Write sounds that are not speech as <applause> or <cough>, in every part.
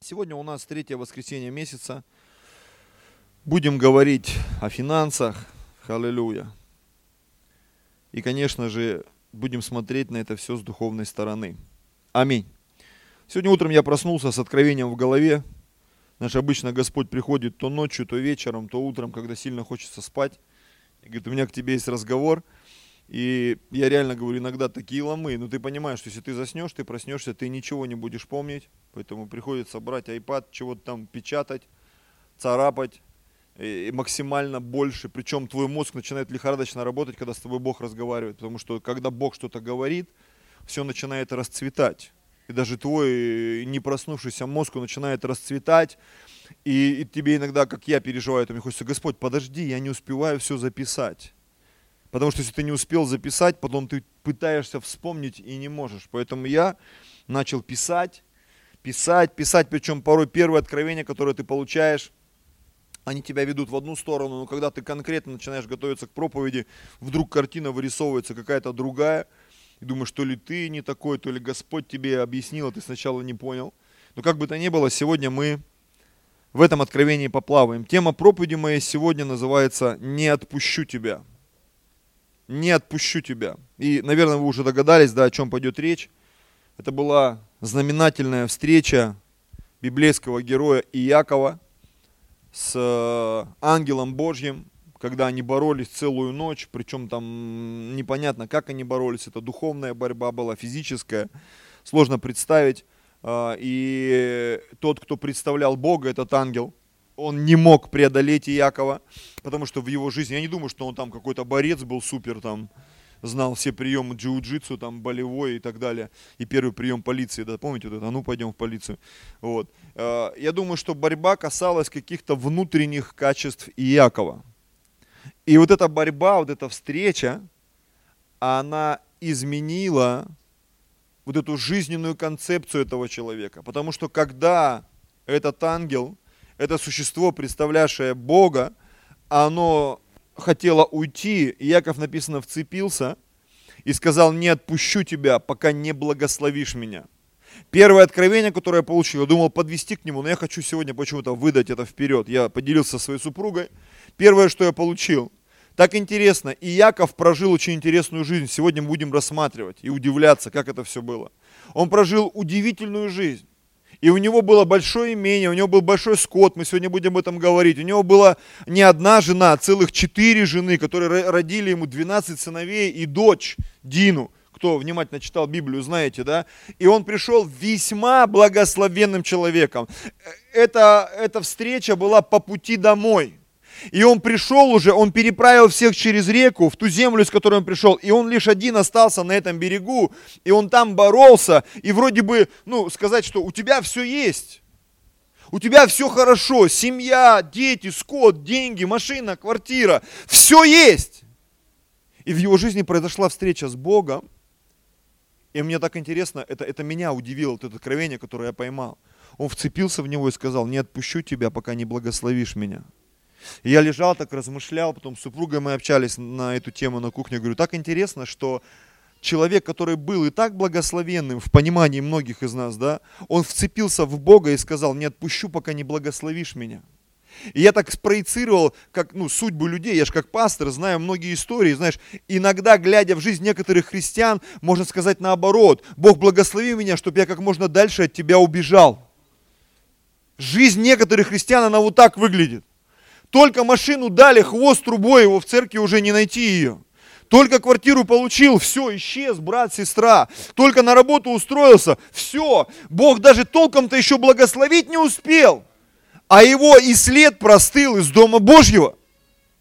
Сегодня у нас третье воскресенье месяца. Будем говорить о финансах. Аллилуйя. И, конечно же, будем смотреть на это все с духовной стороны. Аминь. Сегодня утром я проснулся с откровением в голове. Наш обычно Господь приходит то ночью, то вечером, то утром, когда сильно хочется спать. И говорит, у меня к тебе есть разговор. И я реально говорю, иногда такие ломы, но ты понимаешь, что если ты заснешь, ты проснешься, ты ничего не будешь помнить, поэтому приходится брать iPad, чего-то там печатать, царапать, и максимально больше, причем твой мозг начинает лихорадочно работать, когда с тобой Бог разговаривает, потому что когда Бог что-то говорит, все начинает расцветать. И даже твой не проснувшийся мозг начинает расцветать, и, и тебе иногда, как я переживаю, то мне хочется, Господь, подожди, я не успеваю все записать. Потому что если ты не успел записать, потом ты пытаешься вспомнить и не можешь. Поэтому я начал писать, писать, писать, причем порой первые откровения, которые ты получаешь, они тебя ведут в одну сторону, но когда ты конкретно начинаешь готовиться к проповеди, вдруг картина вырисовывается какая-то другая, и думаешь, то ли ты не такой, то ли Господь тебе объяснил, а ты сначала не понял. Но как бы то ни было, сегодня мы в этом откровении поплаваем. Тема проповеди моей сегодня называется «Не отпущу тебя» не отпущу тебя. И, наверное, вы уже догадались, да, о чем пойдет речь. Это была знаменательная встреча библейского героя Иакова с э, ангелом Божьим, когда они боролись целую ночь, причем там непонятно, как они боролись, это духовная борьба была, физическая, сложно представить. А, и тот, кто представлял Бога, этот ангел – он не мог преодолеть Иакова, потому что в его жизни, я не думаю, что он там какой-то борец был супер, там, знал все приемы джиу-джитсу, там, болевой и так далее. И первый прием полиции, да, помните вот это, а ну пойдем в полицию. Вот. Э, я думаю, что борьба касалась каких-то внутренних качеств Иакова. И вот эта борьба, вот эта встреча, она изменила вот эту жизненную концепцию этого человека. Потому что когда этот ангел это существо, представлявшее Бога, оно хотело уйти, и Яков, написано, вцепился и сказал, не отпущу тебя, пока не благословишь меня. Первое откровение, которое я получил, я думал подвести к нему, но я хочу сегодня почему-то выдать это вперед. Я поделился со своей супругой. Первое, что я получил, так интересно, и Яков прожил очень интересную жизнь. Сегодня мы будем рассматривать и удивляться, как это все было. Он прожил удивительную жизнь. И у него было большое имение, у него был большой скот, мы сегодня будем об этом говорить. У него была не одна жена, а целых четыре жены, которые родили ему 12 сыновей и дочь Дину. Кто внимательно читал Библию, знаете, да? И он пришел весьма благословенным человеком. Э, эта, эта встреча была по пути домой. И он пришел уже, он переправил всех через реку, в ту землю, с которой он пришел, и он лишь один остался на этом берегу, и он там боролся, и вроде бы, ну, сказать, что у тебя все есть. У тебя все хорошо, семья, дети, скот, деньги, машина, квартира, все есть. И в его жизни произошла встреча с Богом, и мне так интересно, это, это меня удивило, вот это откровение, которое я поймал. Он вцепился в него и сказал, не отпущу тебя, пока не благословишь меня. И я лежал так, размышлял, потом с супругой мы общались на эту тему на кухне. говорю, так интересно, что человек, который был и так благословенным в понимании многих из нас, да, он вцепился в Бога и сказал, не отпущу, пока не благословишь меня. И я так спроецировал, как, ну, судьбу людей, я же как пастор знаю многие истории, знаешь, иногда, глядя в жизнь некоторых христиан, можно сказать наоборот, Бог благослови меня, чтобы я как можно дальше от тебя убежал. Жизнь некоторых христиан, она вот так выглядит. Только машину дали, хвост трубой, его в церкви уже не найти ее. Только квартиру получил, все, исчез, брат, сестра. Только на работу устроился, все. Бог даже толком-то еще благословить не успел. А его и след простыл из Дома Божьего.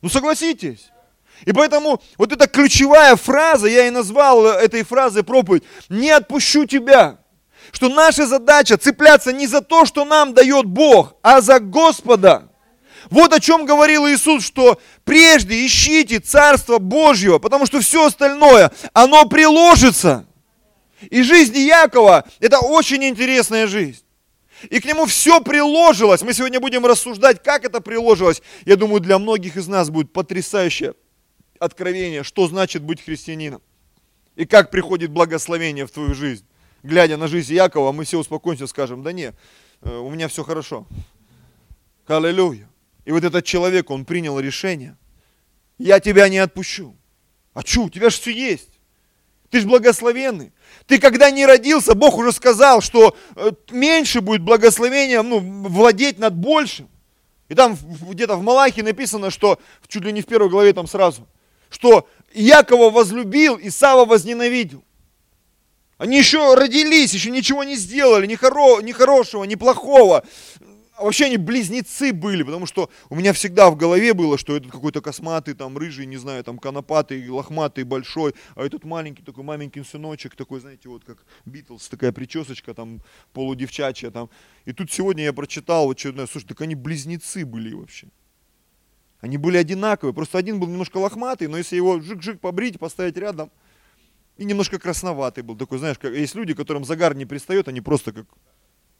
Ну согласитесь. И поэтому вот эта ключевая фраза, я и назвал этой фразой проповедь, «Не отпущу тебя». Что наша задача цепляться не за то, что нам дает Бог, а за Господа. Вот о чем говорил Иисус, что прежде ищите Царство Божьего, потому что все остальное, оно приложится. И жизнь Якова – это очень интересная жизнь. И к нему все приложилось. Мы сегодня будем рассуждать, как это приложилось. Я думаю, для многих из нас будет потрясающее откровение, что значит быть христианином. И как приходит благословение в твою жизнь. Глядя на жизнь Якова, мы все успокоимся, скажем, да нет, э, у меня все хорошо. Аллилуйя. И вот этот человек, он принял решение. Я тебя не отпущу. А что, у тебя же все есть. Ты же благословенный. Ты когда не родился, Бог уже сказал, что э, меньше будет благословения, ну, владеть над большим. И там где-то в Малахе написано, что чуть ли не в первой главе там сразу, что Якова возлюбил, и Сава возненавидел. Они еще родились, еще ничего не сделали, ни, хоро, ни хорошего, ни плохого. Вообще они близнецы были, потому что у меня всегда в голове было, что этот какой-то косматый, там, рыжий, не знаю, там, конопатый, лохматый, большой, а этот маленький такой маменькин сыночек, такой, знаете, вот как Битлз, такая причесочка, там, полудевчачья, там. И тут сегодня я прочитал, вот, что, слушай, так они близнецы были вообще. Они были одинаковые, просто один был немножко лохматый, но если его жик-жик побрить, поставить рядом, и немножко красноватый был, такой, знаешь, как, есть люди, которым загар не пристает, они просто как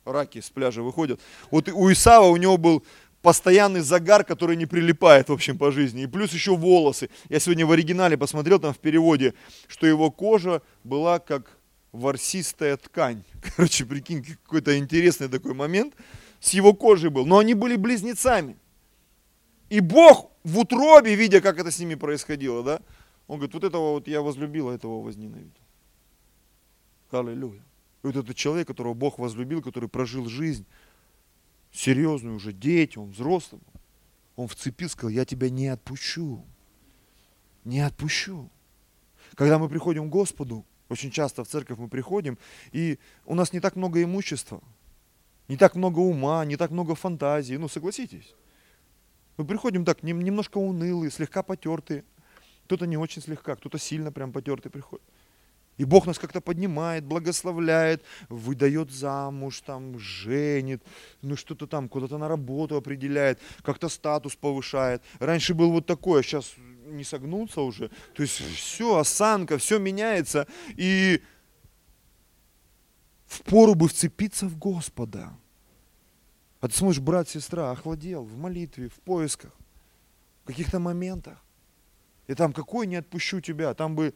раки с пляжа выходят. Вот у Исава у него был постоянный загар, который не прилипает, в общем, по жизни. И плюс еще волосы. Я сегодня в оригинале посмотрел там в переводе, что его кожа была как ворсистая ткань. <laughs> Короче, прикинь, какой-то интересный такой момент с его кожей был. Но они были близнецами. И Бог в утробе, видя, как это с ними происходило, да, он говорит, вот этого вот я возлюбил, а этого возненавидел. Аллилуйя. И вот этот человек, которого Бог возлюбил, который прожил жизнь, серьезную уже, дети, он взрослый, он вцепил, сказал, я тебя не отпущу. Не отпущу. Когда мы приходим к Господу, очень часто в церковь мы приходим, и у нас не так много имущества, не так много ума, не так много фантазии, ну согласитесь. Мы приходим так, немножко унылые, слегка потертые. Кто-то не очень слегка, кто-то сильно прям потертый приходит. И Бог нас как-то поднимает, благословляет, выдает замуж, там, женит, ну что-то там, куда-то на работу определяет, как-то статус повышает. Раньше был вот такой, а сейчас не согнуться уже. То есть все, осанка, все меняется. И в пору бы вцепиться в Господа. А ты смотришь, брат, сестра, охладел в молитве, в поисках, в каких-то моментах. И там, какой не отпущу тебя, там бы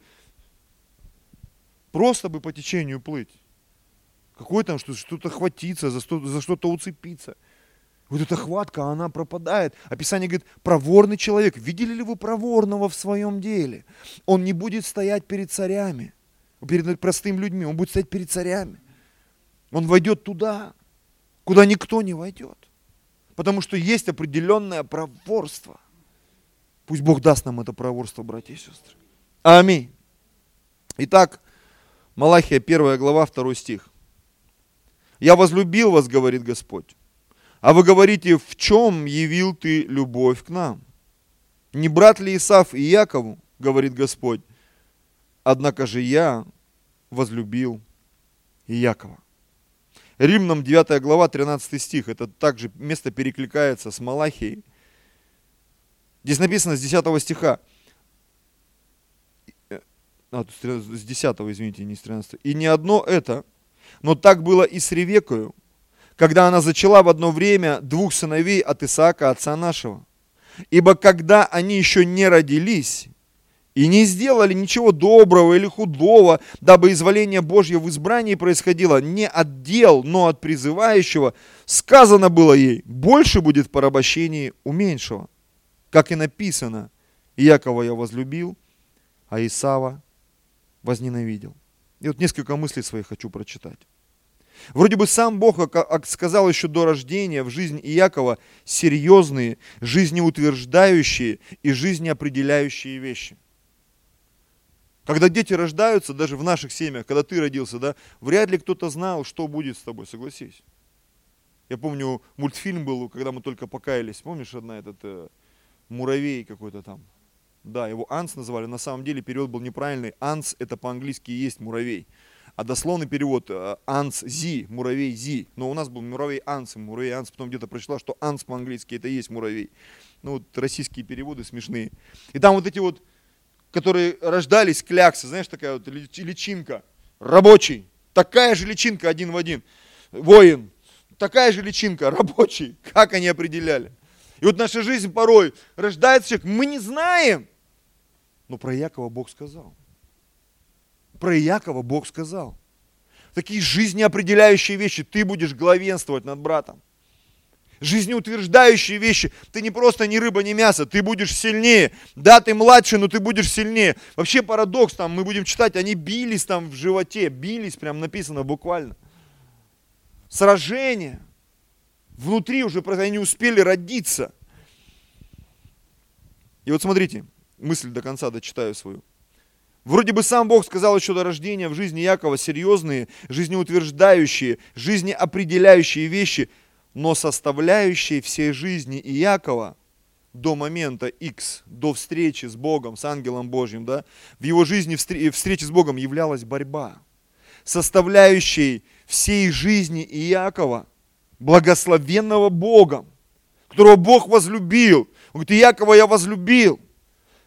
Просто бы по течению плыть. Какой там, что, что-то хватиться, за, что, за что-то уцепиться. Вот эта хватка, она пропадает. Описание говорит, проворный человек. Видели ли вы проворного в своем деле? Он не будет стоять перед царями, перед простыми людьми. Он будет стоять перед царями. Он войдет туда, куда никто не войдет. Потому что есть определенное проворство. Пусть Бог даст нам это проворство, братья и сестры. Аминь. Итак, Малахия 1 глава 2 стих. «Я возлюбил вас, говорит Господь, а вы говорите, в чем явил ты любовь к нам? Не брат ли Исав и Якову, говорит Господь, однако же я возлюбил и Якова». Римнам 9 глава 13 стих, это также место перекликается с Малахией. Здесь написано с 10 стиха, а, с 10, извините, не с 13. И не одно это, но так было и с Ревекою, когда она зачала в одно время двух сыновей от Исаака, отца нашего. Ибо когда они еще не родились и не сделали ничего доброго или худого, дабы изволение Божье в избрании происходило не от дел, но от призывающего, сказано было ей, больше будет в порабощении у меньшего. Как и написано, Якова я возлюбил, а Исава возненавидел. И вот несколько мыслей своих хочу прочитать. Вроде бы сам Бог сказал еще до рождения в жизнь Иакова серьезные, жизнеутверждающие и жизнеопределяющие вещи. Когда дети рождаются, даже в наших семьях, когда ты родился, да, вряд ли кто-то знал, что будет с тобой, согласись. Я помню, мультфильм был, когда мы только покаялись. Помнишь, одна этот э, муравей какой-то там, да, его анс называли, на самом деле перевод был неправильный. Анс это по-английски есть муравей. А дословный перевод э, анс зи, муравей зи. Но у нас был муравей анс, муравей анс. Потом где-то прочла, что анс по-английски это и есть муравей. Ну вот российские переводы смешные. И там вот эти вот, которые рождались, кляксы, знаешь, такая вот личинка. Рабочий. Такая же личинка один в один. Воин. Такая же личинка, рабочий. Как они определяли? И вот наша жизнь порой рождается человек, мы не знаем. Но про Якова Бог сказал. Про Якова Бог сказал. такие жизнеопределяющие вещи. Ты будешь главенствовать над братом. Жизнеутверждающие вещи. Ты не просто ни рыба, ни мясо, ты будешь сильнее. Да, ты младше, но ты будешь сильнее. Вообще парадокс там, мы будем читать, они бились там в животе, бились, прям написано буквально. Сражение. Внутри уже, они не успели родиться. И вот смотрите, мысль до конца дочитаю свою. Вроде бы сам Бог сказал еще до рождения в жизни Якова серьезные, жизнеутверждающие, жизнеопределяющие вещи, но составляющие всей жизни Иакова до момента X, до встречи с Богом, с ангелом Божьим, да, в его жизни встречи с Богом являлась борьба. Составляющей всей жизни Иакова, благословенного Богом, которого Бог возлюбил. Он говорит, Иакова я возлюбил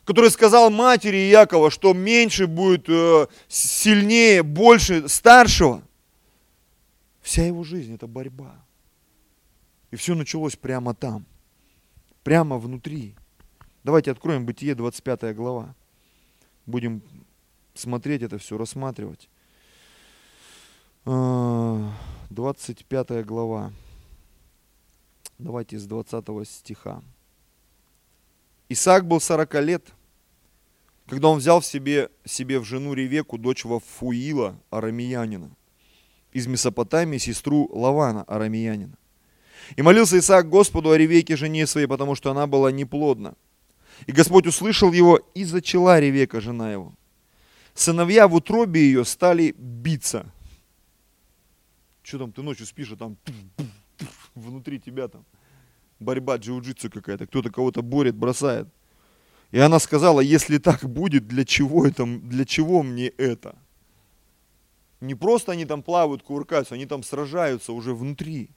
который сказал матери Якова, что меньше будет э, сильнее, больше старшего. Вся его жизнь – это борьба. И все началось прямо там, прямо внутри. Давайте откроем Бытие, 25 глава. Будем смотреть это все, рассматривать. 25 а, глава. Давайте с 20 стиха. Исаак был 40 лет, когда он взял в себе, себе в жену Ревеку, дочь Вафуила, арамиянина, из Месопотамии, сестру Лавана, арамиянина. И молился Исаак Господу о Ревеке, жене своей, потому что она была неплодна. И Господь услышал его, и зачала Ревека, жена его. Сыновья в утробе ее стали биться. Что там, ты ночью спишь, а там внутри тебя там борьба, джиу-джитсу какая-то, кто-то кого-то борет, бросает. И она сказала, если так будет, для чего, это, для чего мне это? Не просто они там плавают, кувыркаются, они там сражаются уже внутри.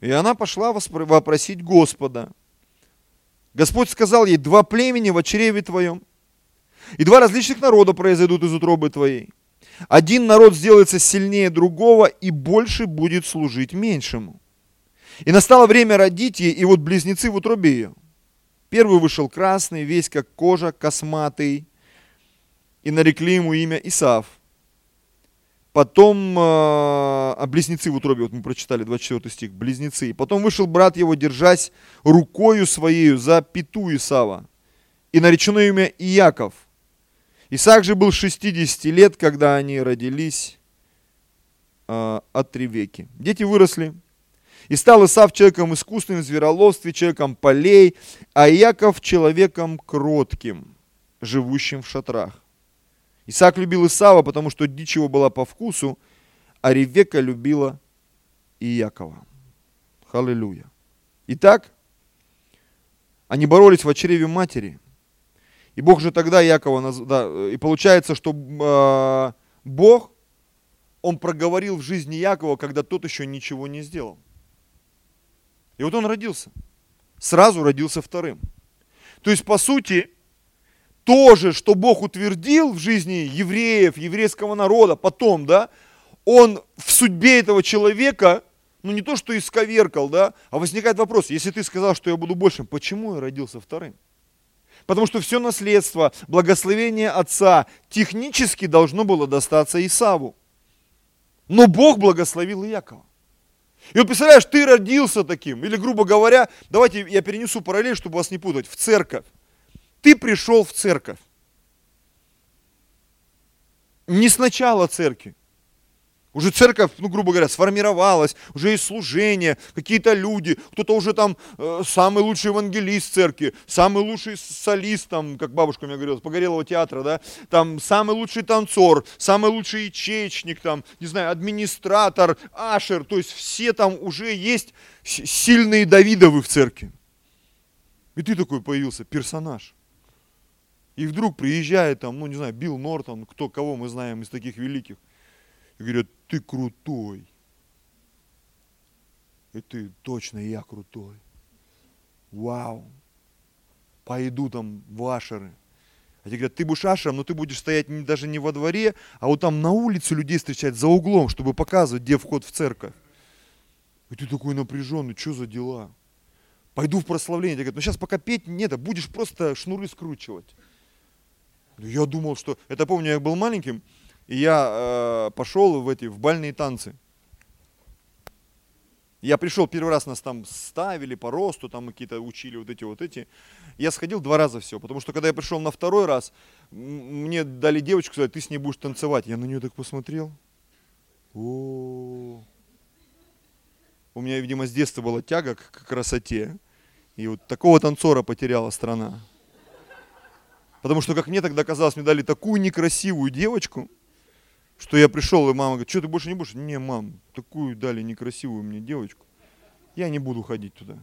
И она пошла вопросить Господа. Господь сказал ей, два племени в чреве твоем, и два различных народа произойдут из утробы твоей. Один народ сделается сильнее другого и больше будет служить меньшему. И настало время родить ей, и вот близнецы в утробе ее. Первый вышел красный, весь как кожа, косматый, и нарекли ему имя Исав. Потом, э, а близнецы в утробе, вот мы прочитали 24 стих, близнецы. Потом вышел брат его, держась рукою своею за пету Исава, и наречено имя Иаков. Исаак же был 60 лет, когда они родились э, от Ревеки. Дети выросли, и стал Исав человеком искусным в звероловстве, человеком полей, а Иаков человеком кротким, живущим в шатрах. Исаак любил Исава, потому что дичь его была по вкусу, а Ревека любила Иакова. Халилюя. Итак, они боролись в очреве матери. И Бог же тогда Якова, да, и получается, что э, Бог, Он проговорил в жизни Якова, когда тот еще ничего не сделал. И вот он родился. Сразу родился вторым. То есть, по сути, то же, что Бог утвердил в жизни евреев, еврейского народа, потом, да, он в судьбе этого человека, ну не то, что исковеркал, да, а возникает вопрос, если ты сказал, что я буду большим, почему я родился вторым? Потому что все наследство, благословение отца технически должно было достаться Исаву. Но Бог благословил Иакова. И вот представляешь, ты родился таким, или, грубо говоря, давайте я перенесу параллель, чтобы вас не путать, в церковь. Ты пришел в церковь. Не сначала церкви. Уже церковь, ну, грубо говоря, сформировалась, уже есть служение, какие-то люди, кто-то уже там э, самый лучший евангелист церкви, самый лучший солист, там, как бабушка мне говорила, Погорелого театра, да, там, самый лучший танцор, самый лучший ячеечник, там, не знаю, администратор, ашер, то есть все там уже есть сильные Давидовы в церкви. И ты такой появился, персонаж. И вдруг приезжает там, ну, не знаю, Билл Нортон, кто, кого мы знаем из таких великих, и говорят, ты крутой. И ты, точно я крутой. Вау. Пойду там в ашеры. А тебе говорят, ты будешь ашером, но ты будешь стоять не, даже не во дворе, а вот там на улице людей встречать за углом, чтобы показывать, где вход в церковь. И ты такой напряженный, что за дела? Пойду в прославление. Тебе говорят, ну сейчас пока петь нет, а будешь просто шнуры скручивать. Я думал, что... Это помню, я был маленьким, И я э, пошел в эти в бальные танцы. Я пришел первый раз, нас там ставили по росту, там какие-то учили вот эти вот эти. Я сходил два раза все, потому что когда я пришел на второй раз, мне дали девочку, сказать, ты с ней будешь танцевать. Я на нее так посмотрел. О, у меня, видимо, с детства была тяга к красоте. И вот такого танцора потеряла страна. Потому что, как мне тогда казалось, мне дали такую некрасивую девочку, что я пришел, и мама говорит, что ты больше не будешь? Не, мам, такую дали некрасивую мне девочку. Я не буду ходить туда.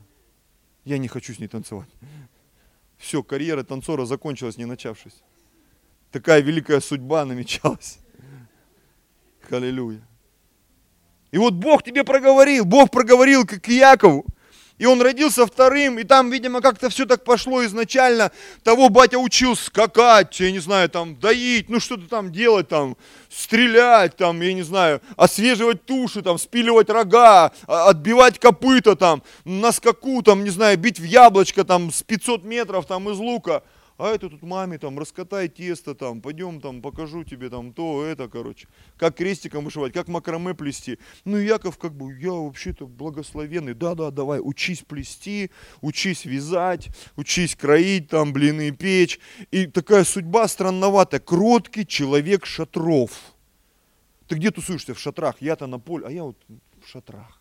Я не хочу с ней танцевать. <laughs> Все, карьера танцора закончилась, не начавшись. Такая великая судьба намечалась. <laughs> Аллилуйя. И вот Бог тебе проговорил, Бог проговорил, как и Якову. И он родился вторым, и там, видимо, как-то все так пошло изначально. Того батя учил скакать, я не знаю, там, доить, ну что-то там делать, там, стрелять, там, я не знаю, освеживать туши, там, спиливать рога, а, отбивать копыта, там, на скаку, там, не знаю, бить в яблочко, там, с 500 метров, там, из лука а это тут маме там, раскатай тесто там, пойдем там, покажу тебе там то, это, короче, как крестиком вышивать, как макраме плести. Ну, Яков как бы, я вообще-то благословенный, да-да, давай, учись плести, учись вязать, учись кроить там, блины печь. И такая судьба странноватая, кроткий человек шатров. Ты где тусуешься? В шатрах. Я-то на поле, а я вот в шатрах.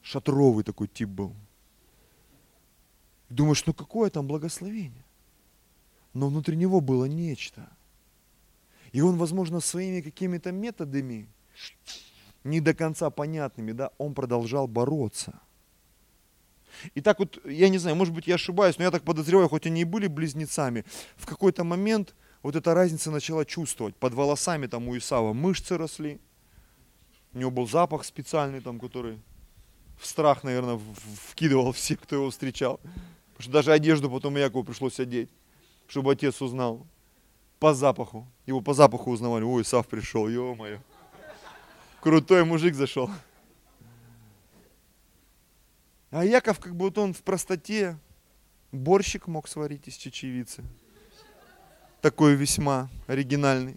Шатровый такой тип был. Думаешь, ну какое там благословение? Но внутри него было нечто. И он, возможно, своими какими-то методами, не до конца понятными, да, он продолжал бороться. И так вот, я не знаю, может быть, я ошибаюсь, но я так подозреваю, хоть они и были близнецами, в какой-то момент вот эта разница начала чувствовать. Под волосами там у Исава мышцы росли, у него был запах специальный там, который в страх, наверное, вкидывал всех, кто его встречал. Потому что даже одежду потом Якову пришлось одеть чтобы отец узнал. По запаху. Его по запаху узнавали. Ой, Сав пришел, ё-моё. Крутой мужик зашел. А Яков, как будто он в простоте, борщик мог сварить из чечевицы. Такой весьма оригинальный.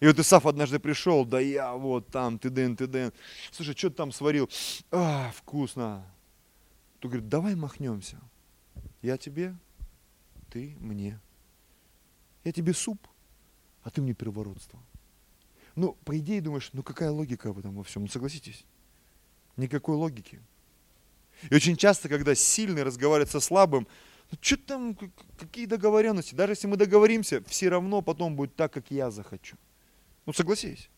И вот Исаф однажды пришел, да я вот там, ты дын, ты дын. Слушай, что ты там сварил? А, вкусно. Тут говорит, давай махнемся. Я тебе, ты мне. Я тебе суп, а ты мне первородство. Ну, по идее, думаешь, ну какая логика в этом во всем? Ну, согласитесь, никакой логики. И очень часто, когда сильный разговаривает со слабым, ну что там, какие договоренности? Даже если мы договоримся, все равно потом будет так, как я захочу. Ну, согласись.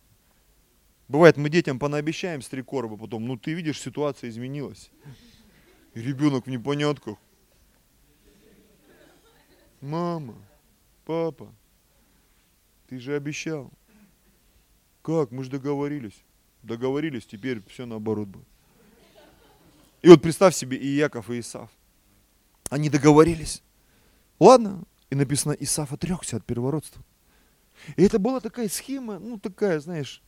Бывает, мы детям понаобещаем с три короба, потом, ну ты видишь, ситуация изменилась. И ребенок в непонятках. Мама, папа, ты же обещал. Как? Мы же договорились. Договорились, теперь все наоборот будет. И вот представь себе и Яков, и Исав. Они договорились. Ладно. И написано, Исав отрекся от первородства. И это была такая схема, ну такая, знаешь,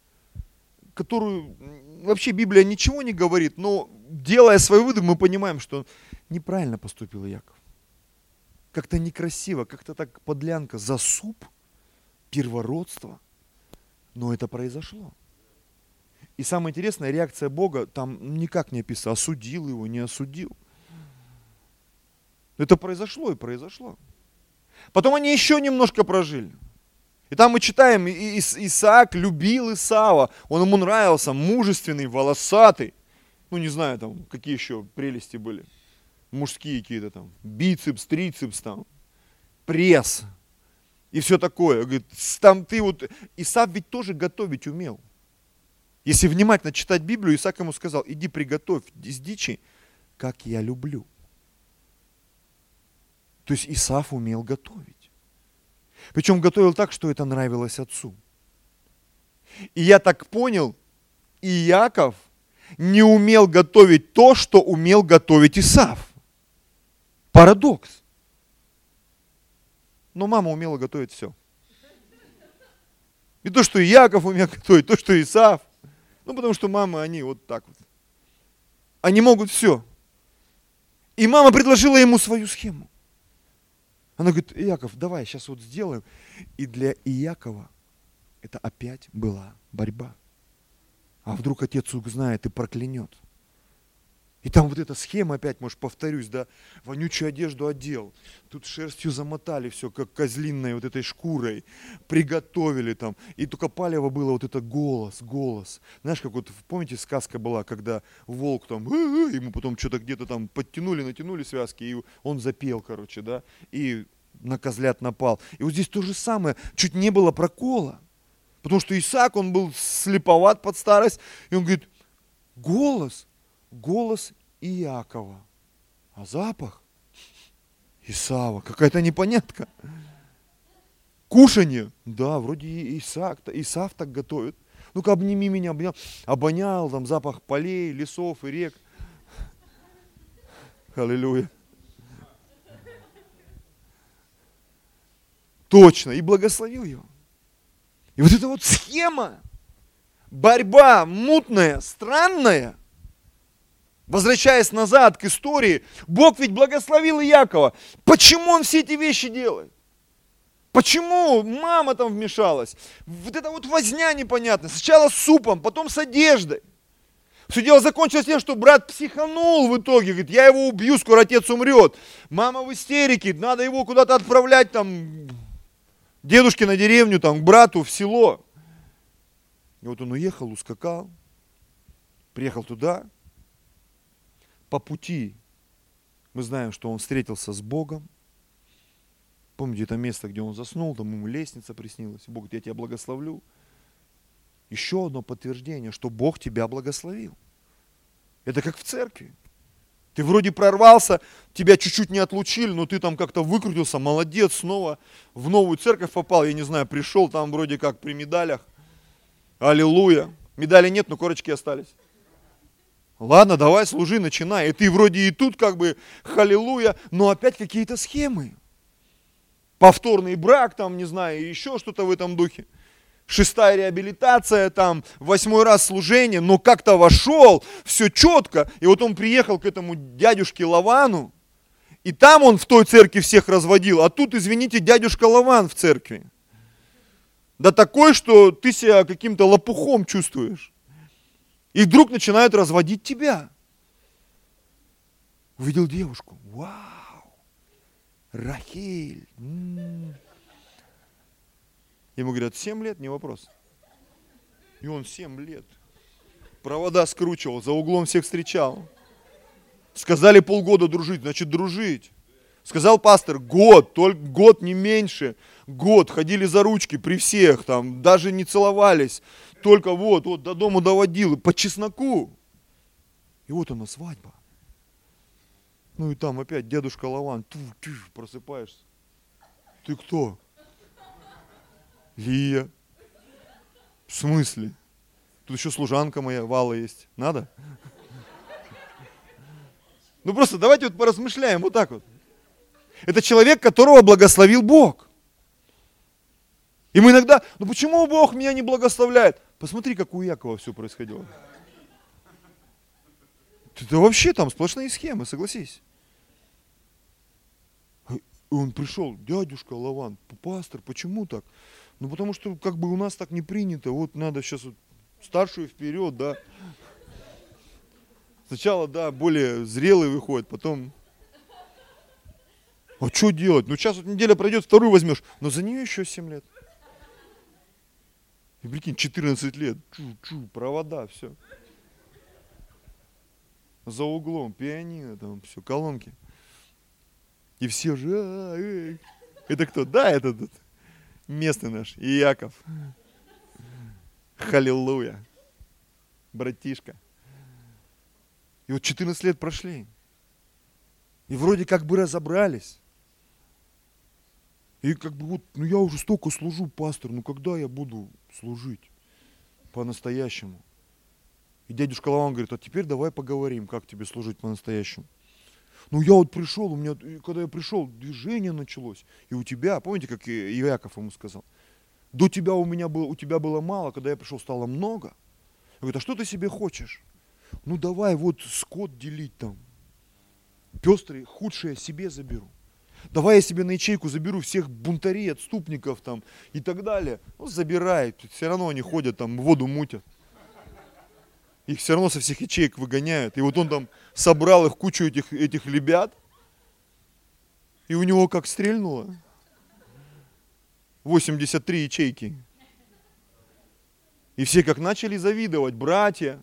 которую вообще Библия ничего не говорит, но делая свои выводы, мы понимаем, что неправильно поступил Яков как-то некрасиво, как-то так подлянка за суп, первородство. Но это произошло. И самое интересное, реакция Бога там никак не описана. Осудил его, не осудил. Это произошло и произошло. Потом они еще немножко прожили. И там мы читаем, Исаак любил Исава, он ему нравился, мужественный, волосатый. Ну, не знаю, там, какие еще прелести были мужские какие-то там, бицепс, трицепс там, пресс и все такое. Говорит, там ты вот, Исаак ведь тоже готовить умел. Если внимательно читать Библию, Исаак ему сказал, иди приготовь из дичи, как я люблю. То есть Исаф умел готовить. Причем готовил так, что это нравилось отцу. И я так понял, и Яков не умел готовить то, что умел готовить Исаф. Парадокс. Но мама умела готовить все. И то, что Яков умел готовить, то, что Исаав. Ну, потому что мамы, они вот так вот. Они могут все. И мама предложила ему свою схему. Она говорит, Яков, давай сейчас вот сделаем. И для Иакова это опять была борьба. А вдруг отец узнает и проклянет. И там вот эта схема, опять, может, повторюсь, да, вонючую одежду одел, тут шерстью замотали все, как козлинной вот этой шкурой, приготовили там, и только палево было вот это голос, голос. Знаешь, как вот, помните, сказка была, когда волк там, ему потом что-то где-то там подтянули, натянули связки, и он запел, короче, да, и на козлят напал. И вот здесь то же самое, чуть не было прокола, потому что Исаак, он был слеповат под старость, и он говорит, голос – голос Иакова, а запах Исава. Какая-то непонятка. Кушанье. Да, вроде Исаак, Исав так готовит. Ну-ка обними меня, обнял. Обонял там запах полей, лесов и рек. Аллилуйя. Точно. И благословил его. И вот эта вот схема, борьба мутная, странная – Возвращаясь назад к истории, Бог ведь благословил Иакова. Почему он все эти вещи делает? Почему мама там вмешалась? Вот это вот возня непонятная. Сначала с супом, потом с одеждой. Все дело закончилось тем, что брат психанул в итоге. Говорит, я его убью, скоро отец умрет. Мама в истерике, надо его куда-то отправлять там, дедушке на деревню, там, к брату в село. И вот он уехал, ускакал, приехал туда, по пути мы знаем, что он встретился с Богом. Помните это место, где он заснул, там ему лестница приснилась. Бог я тебя благословлю. Еще одно подтверждение, что Бог тебя благословил. Это как в церкви. Ты вроде прорвался, тебя чуть-чуть не отлучили, но ты там как-то выкрутился, молодец, снова в новую церковь попал, я не знаю, пришел там вроде как при медалях. Аллилуйя. Медали нет, но корочки остались. Ладно, давай служи, начинай. И ты вроде и тут как бы халилуя, но опять какие-то схемы. Повторный брак там, не знаю, еще что-то в этом духе. Шестая реабилитация, там, восьмой раз служение, но как-то вошел, все четко. И вот он приехал к этому дядюшке Лавану, и там он в той церкви всех разводил, а тут, извините, дядюшка Лаван в церкви. Да такой, что ты себя каким-то лопухом чувствуешь. И вдруг начинают разводить тебя. Увидел девушку. Вау! Рахиль. М-м. Ему говорят, 7 лет, не вопрос. И он 7 лет. Провода скручивал, за углом всех встречал. Сказали полгода дружить, значит дружить. Сказал пастор, год, только год не меньше, год, ходили за ручки при всех, там, даже не целовались, только вот, вот до дома доводил, по чесноку. И вот она, свадьба. Ну и там опять дедушка Лаван, ту, ту, просыпаешься. Ты кто? Лия. В смысле? Тут еще служанка моя, Вала есть. Надо? Ну просто давайте вот поразмышляем вот так вот. Это человек, которого благословил Бог. И мы иногда, ну почему Бог меня не благословляет? Посмотри, как у Якова все происходило. Это вообще там сплошные схемы, согласись. И он пришел, дядюшка Лаван, пастор, почему так? Ну потому что как бы у нас так не принято, вот надо сейчас вот старшую вперед, да. Сначала, да, более зрелый выходит, потом... А что делать? Ну сейчас вот неделя пройдет, вторую возьмешь, но за нее еще 7 лет. И прикинь, 14 лет, чу-чу, провода, все. За углом, пианино, там все, колонки. И все же, а, это кто? Да, это этот местный наш, Иаков. Халилуя. Братишка. И вот 14 лет прошли. И вроде как бы разобрались. И как бы вот, ну я уже столько служу, пастор, ну когда я буду служить по-настоящему? И дядюшка Лаван говорит, а теперь давай поговорим, как тебе служить по-настоящему. Ну я вот пришел, у меня, когда я пришел, движение началось. И у тебя, помните, как Иаков ему сказал? До тебя у меня было, у тебя было мало, когда я пришел, стало много. Я говорю, а что ты себе хочешь? Ну давай вот скот делить там. Пестрый, худшее себе заберу. Давай я себе на ячейку заберу всех бунтарей, отступников там и так далее. Ну, забирай, все равно они ходят там, воду мутят. Их все равно со всех ячеек выгоняют. И вот он там собрал их кучу этих, этих ребят, и у него как стрельнуло. 83 ячейки. И все как начали завидовать, братья.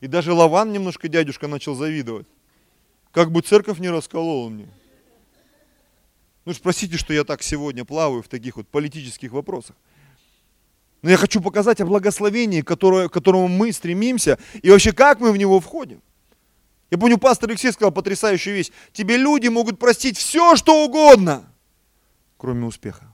И даже Лаван немножко дядюшка начал завидовать. Как бы церковь не расколола мне. Ну уж простите, что я так сегодня плаваю в таких вот политических вопросах. Но я хочу показать о благословении, которое, к которому мы стремимся, и вообще как мы в него входим. Я помню, пастор Алексей сказал потрясающую вещь. Тебе люди могут простить все, что угодно, кроме успеха.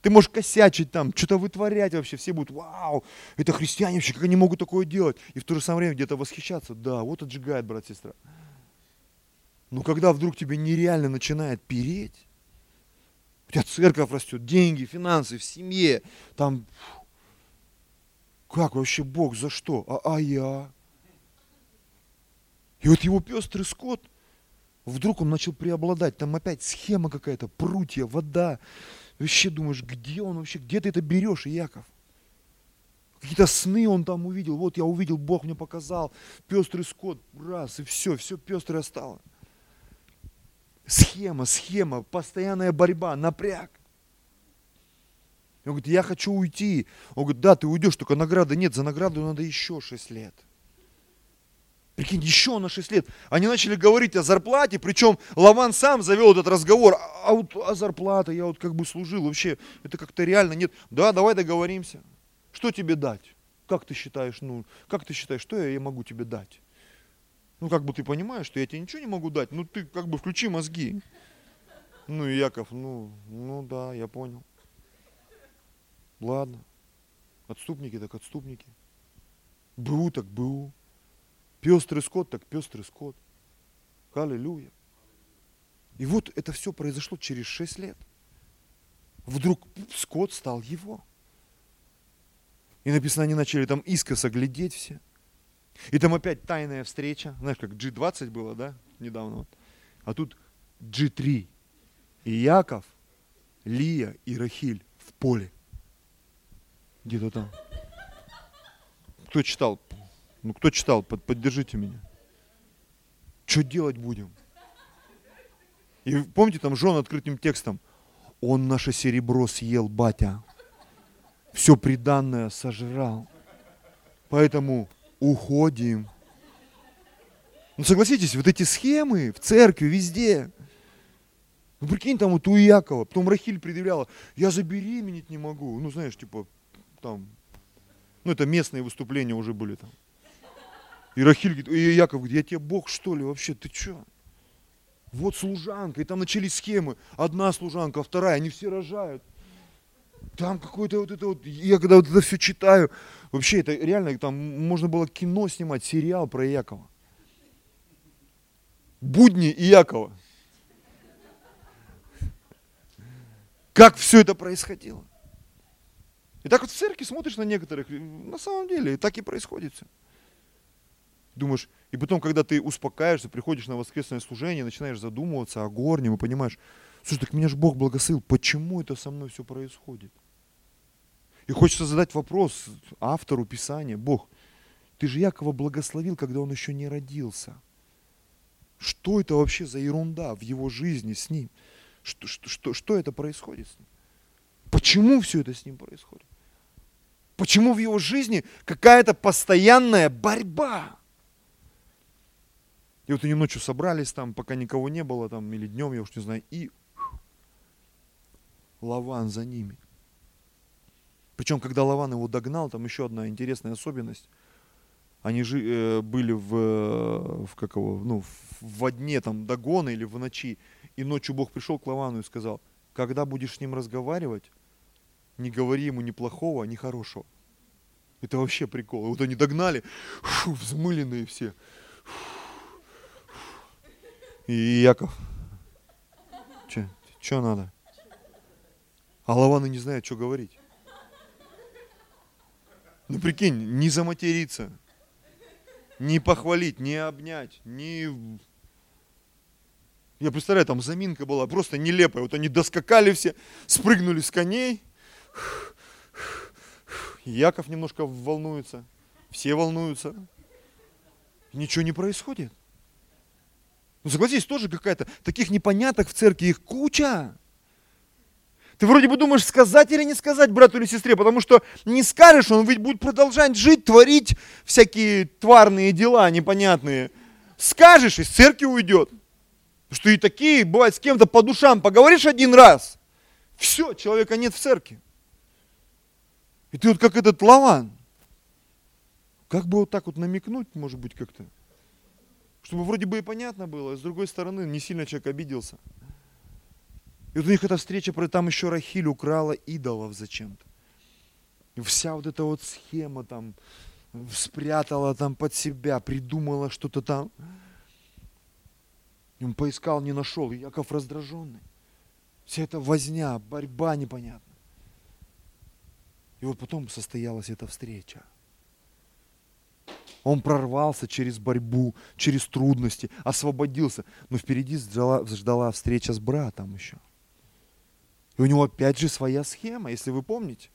Ты можешь косячить там, что-то вытворять вообще. Все будут, вау, это христиане вообще, как они могут такое делать? И в то же самое время где-то восхищаться. Да, вот отжигает, брат, сестра. Но когда вдруг тебе нереально начинает переть, у тебя церковь растет, деньги, финансы в семье, там, как вообще Бог, за что? А, а я? И вот его пестрый скот, вдруг он начал преобладать, там опять схема какая-то, прутья, вода, вообще думаешь, где он вообще, где ты это берешь, Яков? Какие-то сны он там увидел, вот я увидел, Бог мне показал, пестрый скот, раз, и все, все пестрое стало. Схема, схема, постоянная борьба, напряг. Он говорит, я хочу уйти. Он говорит, да, ты уйдешь, только награды нет, за награду надо еще 6 лет. Прикинь, еще на 6 лет. Они начали говорить о зарплате, причем Лаван сам завел этот разговор. А, вот а зарплата, я вот как бы служил, вообще это как-то реально нет. Да, давай договоримся. Что тебе дать? Как ты считаешь, ну, как ты считаешь, что я могу тебе дать? Ну, как бы ты понимаешь, что я тебе ничего не могу дать, ну, ты как бы включи мозги. Ну, и Яков, ну, ну да, я понял. Ладно. Отступники так отступники. БУ так БУ. Пестрый скот, так пестрый скот. Аллилуйя. И вот это все произошло через шесть лет. Вдруг скот стал его. И написано, они начали там искоса глядеть все. И там опять тайная встреча. Знаешь, как G20 было, да, недавно. Вот. А тут G3. И Яков, Лия и Рахиль в поле. Где-то там. Кто читал? Ну, кто читал? Под, поддержите меня. Что делать будем? И помните, там жен открытым текстом. Он наше серебро съел, батя. Все приданное сожрал. Поэтому уходим. Ну согласитесь, вот эти схемы в церкви, везде. Ну прикинь, там вот у Якова, потом Рахиль предъявляла, я забеременеть не могу. Ну знаешь, типа, там, ну это местные выступления уже были там. И Рахиль говорит, и Яков говорит, я тебе Бог что ли вообще, ты что? Вот служанка, и там начались схемы. Одна служанка, вторая, они все рожают. Там какой-то вот это вот, я когда вот это все читаю, вообще это реально, там можно было кино снимать, сериал про Якова. Будни Якова. Как все это происходило. И так вот в церкви смотришь на некоторых, на самом деле, так и происходит все. Думаешь, и потом, когда ты успокаиваешься, приходишь на воскресное служение, начинаешь задумываться о горнем и понимаешь, слушай, так меня же Бог благословил, почему это со мной все происходит? И хочется задать вопрос автору Писания, Бог, ты же Якова благословил, когда он еще не родился. Что это вообще за ерунда в его жизни с ним? Что, что, что, что это происходит с ним? Почему все это с ним происходит? Почему в его жизни какая-то постоянная борьба? И вот они ночью собрались там, пока никого не было там, или днем, я уж не знаю, и Лаван за ними. Причем, когда Лаван его догнал, там еще одна интересная особенность. Они же э, были в, э, в, как его, ну, в дне там догона или в ночи. И ночью Бог пришел к Лавану и сказал, когда будешь с ним разговаривать, не говори ему ни плохого, ни хорошего. Это вообще прикол. И вот они догнали, фу, взмыленные все. Фу, и Яков, что надо? А Лаван и не знает, что говорить. Ну прикинь, не заматериться, не похвалить, не обнять, не... Я представляю, там заминка была просто нелепая. Вот они доскакали все, спрыгнули с коней. Яков немножко волнуется. Все волнуются. Ничего не происходит. Ну согласись, тоже какая-то, таких непоняток в церкви их куча. Ты вроде бы думаешь, сказать или не сказать брату или сестре, потому что не скажешь, он ведь будет продолжать жить, творить всякие тварные дела непонятные. Скажешь, из церкви уйдет. Что и такие, бывает, с кем-то по душам поговоришь один раз, все, человека нет в церкви. И ты вот как этот лаван. Как бы вот так вот намекнуть, может быть, как-то. Чтобы вроде бы и понятно было, а с другой стороны, не сильно человек обиделся. И вот у них эта встреча, там еще Рахиль украла идолов зачем-то. И вся вот эта вот схема там спрятала там под себя, придумала что-то там. И он поискал, не нашел. И Яков раздраженный. Вся эта возня, борьба непонятная. И вот потом состоялась эта встреча. Он прорвался через борьбу, через трудности, освободился. Но впереди ждала, ждала встреча с братом еще. И у него опять же своя схема, если вы помните.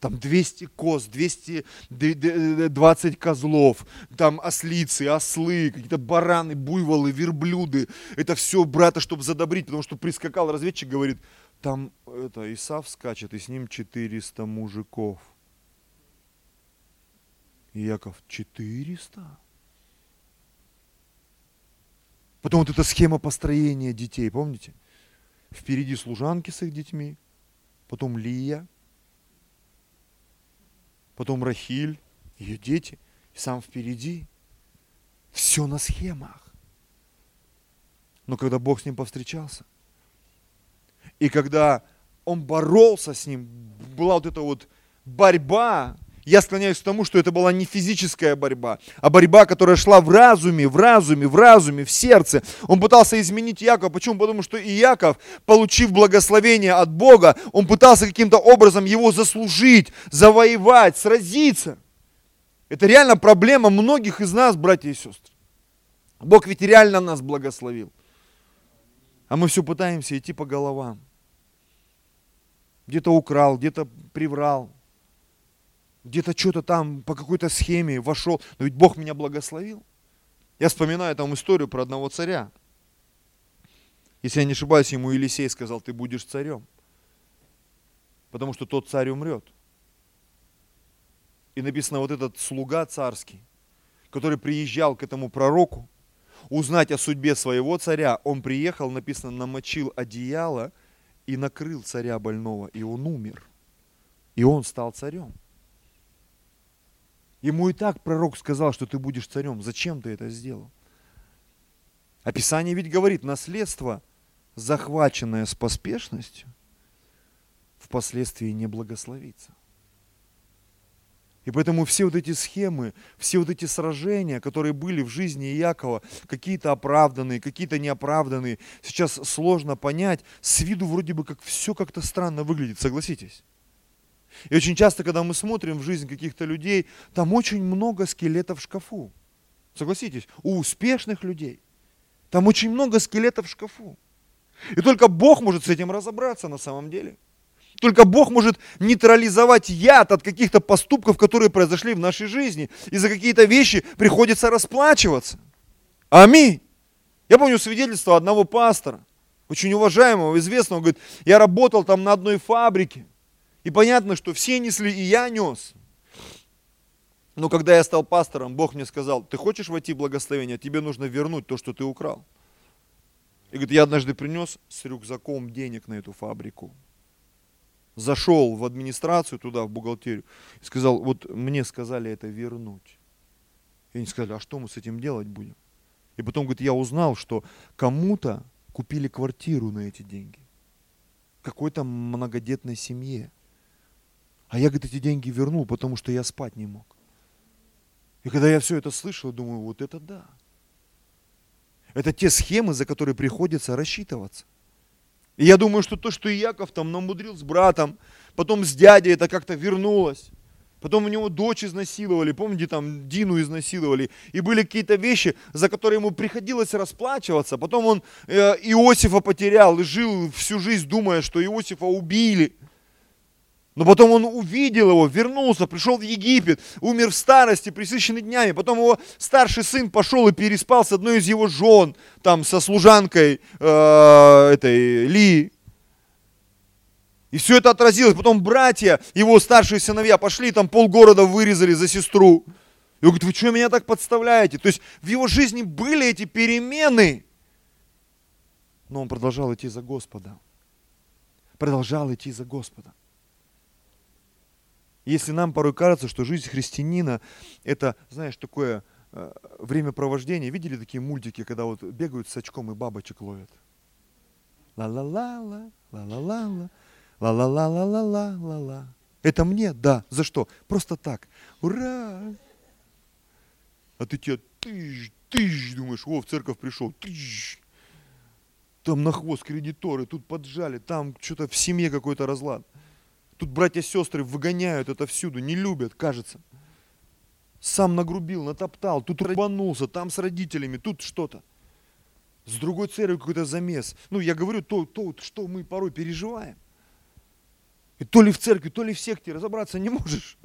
Там 200 коз, 220 козлов, там ослицы, ослы, какие-то бараны, буйволы, верблюды. Это все брата, чтобы задобрить, потому что прискакал разведчик, говорит, там это Исав скачет, и с ним 400 мужиков. И Яков, 400? Потом вот эта схема построения детей, помните? Впереди служанки с их детьми, потом Лия, потом Рахиль, ее дети, и сам впереди. Все на схемах. Но когда Бог с ним повстречался – и когда он боролся с ним, была вот эта вот борьба, я склоняюсь к тому, что это была не физическая борьба, а борьба, которая шла в разуме, в разуме, в разуме, в сердце. Он пытался изменить Якова. Почему? Потому что и Яков, получив благословение от Бога, он пытался каким-то образом его заслужить, завоевать, сразиться. Это реально проблема многих из нас, братья и сестры. Бог ведь реально нас благословил. А мы все пытаемся идти по головам где-то украл, где-то приврал, где-то что-то там по какой-то схеме вошел. Но ведь Бог меня благословил. Я вспоминаю там историю про одного царя. Если я не ошибаюсь, ему Елисей сказал, ты будешь царем. Потому что тот царь умрет. И написано, вот этот слуга царский, который приезжал к этому пророку, узнать о судьбе своего царя, он приехал, написано, намочил одеяло – и накрыл царя больного, и он умер. И он стал царем. Ему и так пророк сказал, что ты будешь царем. Зачем ты это сделал? Описание ведь говорит, наследство, захваченное с поспешностью, впоследствии не благословится. И поэтому все вот эти схемы, все вот эти сражения, которые были в жизни Якова, какие-то оправданные, какие-то неоправданные, сейчас сложно понять. С виду вроде бы как все как-то странно выглядит, согласитесь? И очень часто, когда мы смотрим в жизнь каких-то людей, там очень много скелетов в шкафу. Согласитесь, у успешных людей. Там очень много скелетов в шкафу. И только Бог может с этим разобраться на самом деле. Только Бог может нейтрализовать яд от каких-то поступков, которые произошли в нашей жизни. И за какие-то вещи приходится расплачиваться. Аминь. Я помню свидетельство одного пастора, очень уважаемого, известного, говорит, я работал там на одной фабрике. И понятно, что все несли, и я нес. Но когда я стал пастором, Бог мне сказал, ты хочешь войти в благословение, тебе нужно вернуть то, что ты украл. И говорит, я однажды принес с рюкзаком денег на эту фабрику зашел в администрацию туда, в бухгалтерию, и сказал, вот мне сказали это вернуть. И они сказали, а что мы с этим делать будем? И потом, говорит, я узнал, что кому-то купили квартиру на эти деньги. Какой-то многодетной семье. А я, говорит, эти деньги вернул, потому что я спать не мог. И когда я все это слышал, думаю, вот это да. Это те схемы, за которые приходится рассчитываться. И я думаю, что то, что Яков там намудрил с братом, потом с дядей это как-то вернулось. Потом у него дочь изнасиловали, помните, там Дину изнасиловали. И были какие-то вещи, за которые ему приходилось расплачиваться. Потом он э, Иосифа потерял и жил всю жизнь, думая, что Иосифа убили. Но потом он увидел его, вернулся, пришел в Египет, умер в старости, присыщенный днями. Потом его старший сын пошел и переспал с одной из его жен, там со служанкой э, этой Ли. И все это отразилось. Потом братья, его старшие сыновья, пошли, там полгорода вырезали за сестру. И он говорит, вы что меня так подставляете? То есть в его жизни были эти перемены. Но он продолжал идти за Господа. Продолжал идти за Господа. Если нам порой кажется, что жизнь христианина это, знаешь, такое э, времяпровождение. Видели такие мультики, когда вот бегают с очком и бабочек ловят? Ла-ла-ла-ла, ла-ла-ла-ла. Ла-ла-ла-ла-ла-ла-ла. Это мне? Да. За что? Просто так. Ура! А ты тебе тыщ, тыщ, думаешь, о, в церковь пришел, тыщ. Там на хвост кредиторы, тут поджали, там что-то в семье какой-то разлад. Тут братья-сестры выгоняют это всюду, не любят, кажется. Сам нагрубил, натоптал, тут рванулся, там с родителями, тут что-то. С другой церковью какой-то замес. Ну, я говорю то, то, что мы порой переживаем. И то ли в церкви, то ли в секте разобраться не можешь.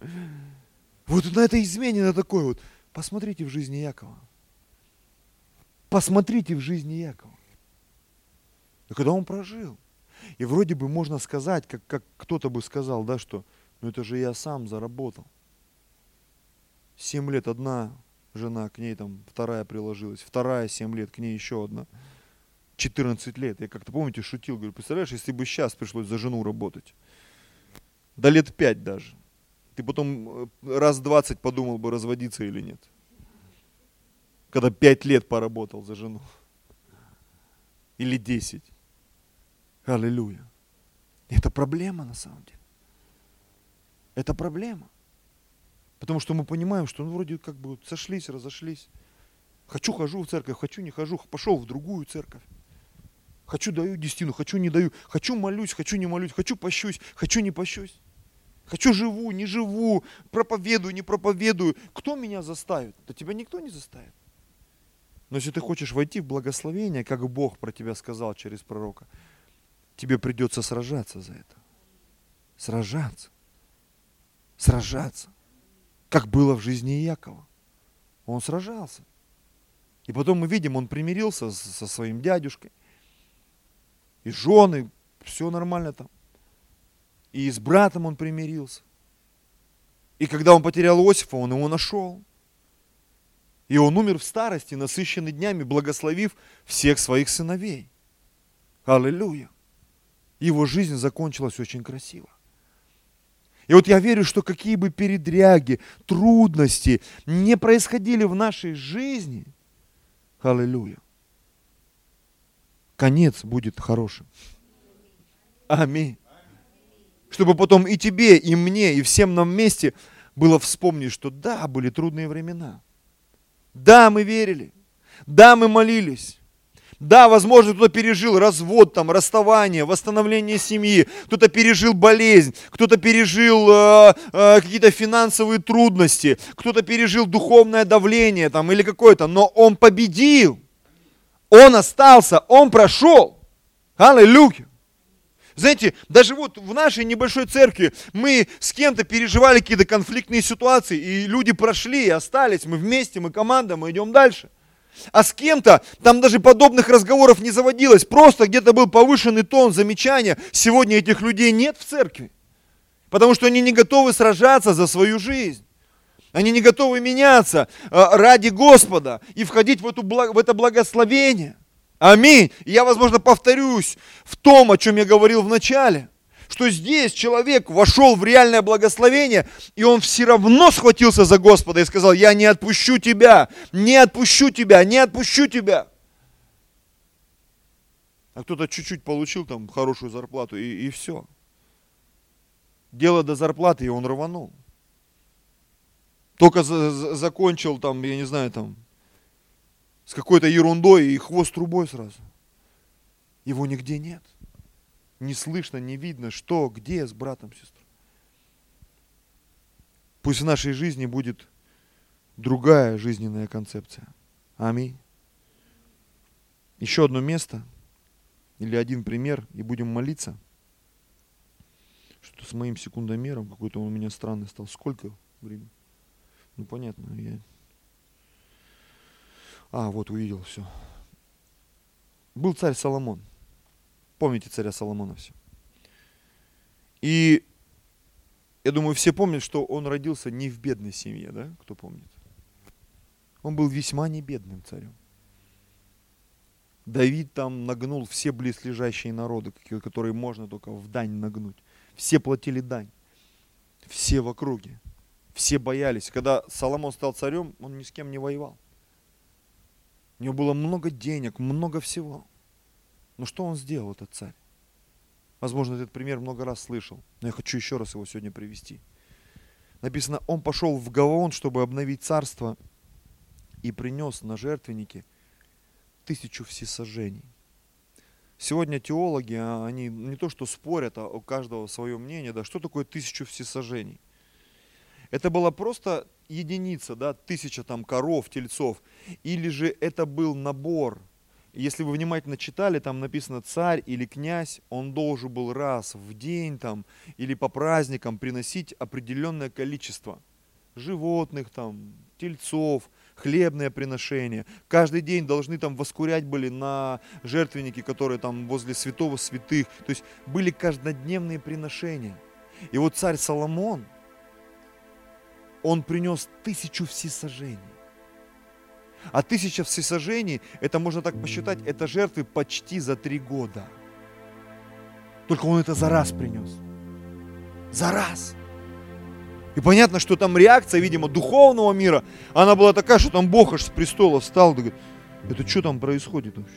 Вот на это измене, на такое вот. Посмотрите в жизни Якова. Посмотрите в жизни Якова. И когда он прожил. И вроде бы можно сказать, как, как кто-то бы сказал, да, что ну это же я сам заработал. Семь лет одна жена, к ней там вторая приложилась, вторая семь лет, к ней еще одна. 14 лет. Я как-то, помните, шутил, говорю, представляешь, если бы сейчас пришлось за жену работать, до лет пять даже. Ты потом э, раз двадцать подумал бы, разводиться или нет. Когда пять лет поработал за жену. Или десять. Аллилуйя. Это проблема на самом деле. Это проблема. Потому что мы понимаем, что ну, вроде как бы сошлись, разошлись. Хочу, хожу в церковь, хочу, не хожу, пошел в другую церковь. Хочу, даю десятину, хочу, не даю. Хочу, молюсь, хочу, не молюсь. Хочу, пощусь, хочу, не пощусь. Хочу, живу, не живу, проповедую, не проповедую. Кто меня заставит? Да тебя никто не заставит. Но если ты хочешь войти в благословение, как Бог про тебя сказал через пророка, тебе придется сражаться за это. Сражаться. Сражаться. Как было в жизни Якова. Он сражался. И потом мы видим, он примирился со своим дядюшкой. И жены, все нормально там. И с братом он примирился. И когда он потерял Иосифа, он его нашел. И он умер в старости, насыщенный днями, благословив всех своих сыновей. Аллилуйя. Его жизнь закончилась очень красиво. И вот я верю, что какие бы передряги, трудности не происходили в нашей жизни, аллилуйя, конец будет хорошим. Аминь чтобы потом и тебе, и мне, и всем нам вместе было вспомнить, что да, были трудные времена. Да, мы верили. Да, мы молились. Да, возможно, кто-то пережил развод, там, расставание, восстановление семьи, кто-то пережил болезнь, кто-то пережил э, э, какие-то финансовые трудности, кто-то пережил духовное давление там, или какое-то, но он победил, он остался, он прошел. Аллилуйя. Знаете, даже вот в нашей небольшой церкви мы с кем-то переживали какие-то конфликтные ситуации, и люди прошли и остались, мы вместе, мы команда, мы идем дальше. А с кем-то там даже подобных разговоров не заводилось, просто где-то был повышенный тон замечания, сегодня этих людей нет в церкви, потому что они не готовы сражаться за свою жизнь. Они не готовы меняться а, ради Господа и входить в, эту, в это благословение. Аминь. я, возможно, повторюсь в том, о чем я говорил в начале, что здесь человек вошел в реальное благословение, и он все равно схватился за Господа и сказал, я не отпущу тебя, не отпущу тебя, не отпущу тебя. А кто-то чуть-чуть получил там хорошую зарплату, и, и все. Дело до зарплаты, и он рванул. Только за, за, закончил там, я не знаю, там, с какой-то ерундой и хвост трубой сразу. Его нигде нет. Не слышно, не видно, что, где с братом, сестрой. Пусть в нашей жизни будет другая жизненная концепция. Аминь. Еще одно место или один пример, и будем молиться. Что-то с моим секундомером какой-то он у меня странный стал. Сколько времени? Ну, понятно, я... А, вот увидел все. Был царь Соломон. Помните царя Соломона все. И я думаю, все помнят, что он родился не в бедной семье, да? Кто помнит? Он был весьма не бедным царем. Давид там нагнул все близлежащие народы, которые можно только в дань нагнуть. Все платили дань. Все в округе. Все боялись. Когда Соломон стал царем, он ни с кем не воевал. У него было много денег, много всего. Но что он сделал, этот царь? Возможно, этот пример много раз слышал, но я хочу еще раз его сегодня привести. Написано, он пошел в Гаваон, чтобы обновить царство, и принес на жертвеннике тысячу всесожжений. Сегодня теологи, а, они не то что спорят, а у каждого свое мнение, да, что такое тысячу всесожжений? Это была просто единица, да, тысяча там коров, тельцов, или же это был набор. Если вы внимательно читали, там написано царь или князь, он должен был раз в день там или по праздникам приносить определенное количество животных, там, тельцов, хлебное приношение. Каждый день должны там воскурять были на жертвеннике, которые там возле святого святых. То есть были каждодневные приношения. И вот царь Соломон, он принес тысячу всесожжений. А тысяча всесожжений, это можно так посчитать, это жертвы почти за три года. Только он это за раз принес. За раз. И понятно, что там реакция, видимо, духовного мира, она была такая, что там Бог аж с престола встал и говорит, это что там происходит вообще?